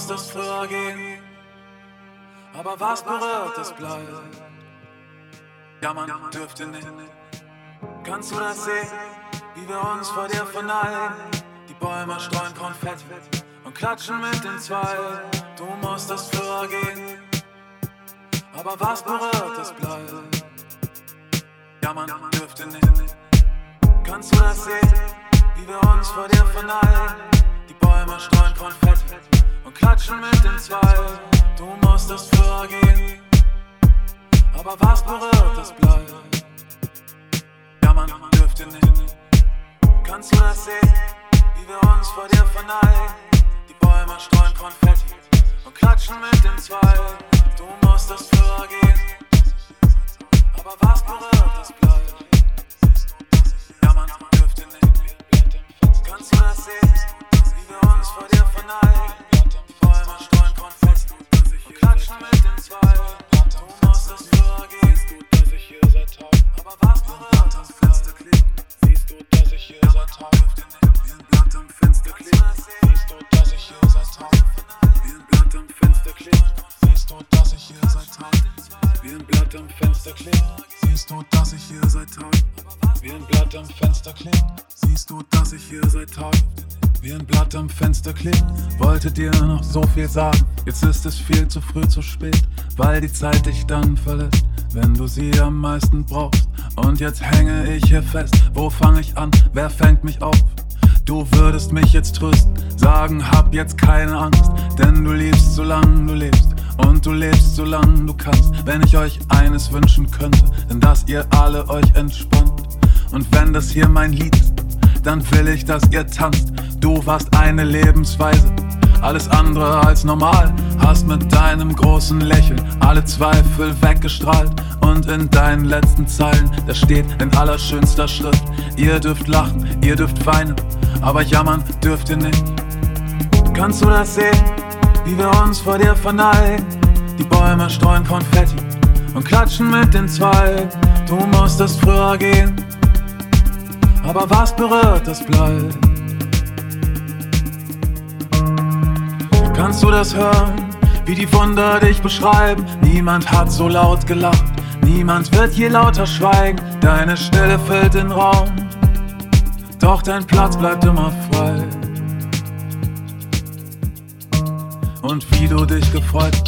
musstest früher gehen, aber was berührt, das bleibt. Ja, man dürfte nicht. Kannst du das sehen, wie wir uns vor dir verneigen? Die Bäume streuen Konfetti und klatschen mit den Zweigen. Du musstest früher gehen, aber was berührt, das bleibt. Ja, man dürfte nicht. Kannst du das sehen, wie wir uns vor dir verneigen? Die Bäume streuen Konfetti Zweigen. Du musstest früher gehen, aber was berührt, das bleibt. Ja, man dürfte nicht. Kannst du das sehen, wie wir uns vor dir verneigen? Die Bäume streuen Konfetti und klatschen mit den Zweigen. Du musstest früher gehen, Wollte dir noch so viel sagen. Jetzt ist es viel zu früh, zu spät. Weil die Zeit dich dann verlässt, wenn du sie am meisten brauchst. Und jetzt hänge ich hier fest. Wo fange ich an? Wer fängt mich auf? Du würdest mich jetzt trösten, sagen, hab jetzt keine Angst, denn du liebst, solange du lebst. Und du lebst, solange du kannst. Wenn ich euch eines wünschen könnte, denn dass ihr alle euch entspannt. Und wenn das hier mein Lied ist, dann will ich, dass ihr tanzt. Du warst eine Lebensweise, alles andere als normal. Hast mit deinem großen Lächeln alle Zweifel weggestrahlt. Und in deinen letzten Zeilen, da steht in allerschönster Schrift: Ihr dürft lachen, ihr dürft weinen, aber jammern dürft ihr nicht. Kannst du das sehen, wie wir uns vor dir verneigen? Die Bäume streuen Konfetti und klatschen mit den Zweigen. Du musstest früher gehen, aber was berührt, das bleibt. Kannst du das hören, wie die Wunder dich beschreiben? Niemand hat so laut gelacht, niemand wird je lauter schweigen. Deine Stille füllt den Raum, doch dein Platz bleibt immer frei. Und wie du dich gefreut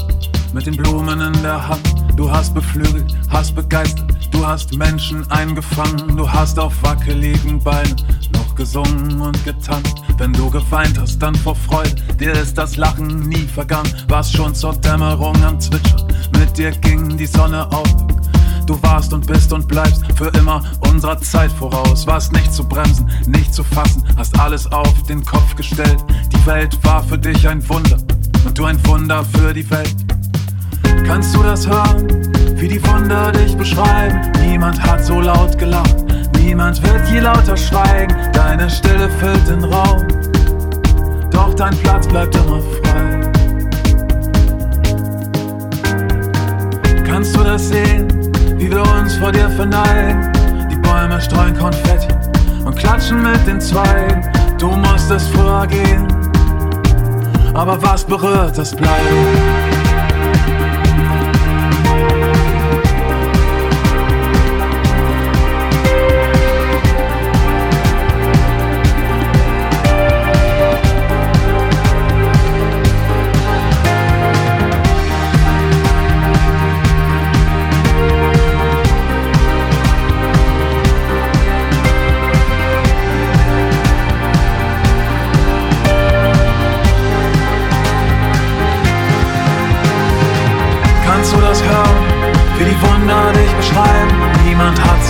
mit den Blumen in der Hand. Du hast beflügelt, hast begeistert, du hast Menschen eingefangen, du hast auf wackeligen Beinen noch gesungen und getanzt. Wenn du geweint hast, dann vor Freude, dir ist das Lachen nie vergangen. Warst schon zur Dämmerung am Zwitschern, mit dir ging die Sonne auf. Du warst und bist und bleibst für immer unserer Zeit voraus. Warst nicht zu bremsen, nicht zu fassen, hast alles auf den Kopf gestellt. Die Welt war für dich ein Wunder und du ein Wunder für die Welt. Kannst du das hören, wie die Wunder dich beschreiben? Niemand hat so laut gelacht, niemand wird je lauter schweigen. Deine Stille füllt den Raum, doch dein Platz bleibt immer frei. Kannst du das sehen, wie wir uns vor dir verneigen? Die Bäume streuen Konfetti und klatschen mit den Zweigen. Du musstest früher gehen, aber was berührt, das bleibt.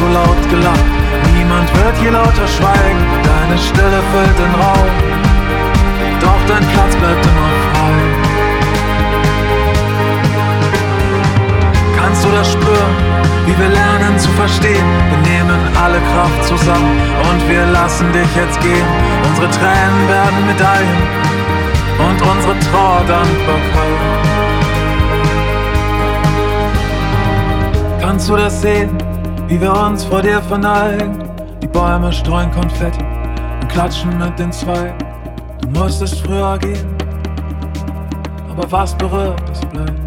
So laut gelacht, niemand wird je lauter schweigen. Deine Stille füllt den Raum, doch dein Platz bleibt immer frei. Kannst du das spüren, wie wir lernen zu verstehen? Wir nehmen alle Kraft zusammen und wir lassen dich jetzt gehen. Unsere Tränen werden Medaillen und unsere Trauer Dankbarkeit. Kannst du das sehen, wie wir uns vor dir verneigen? Die Bäume streuen Konfetti und klatschen mit den Zweigen. Du musstest früher gehen, aber fast berührt es bleibt.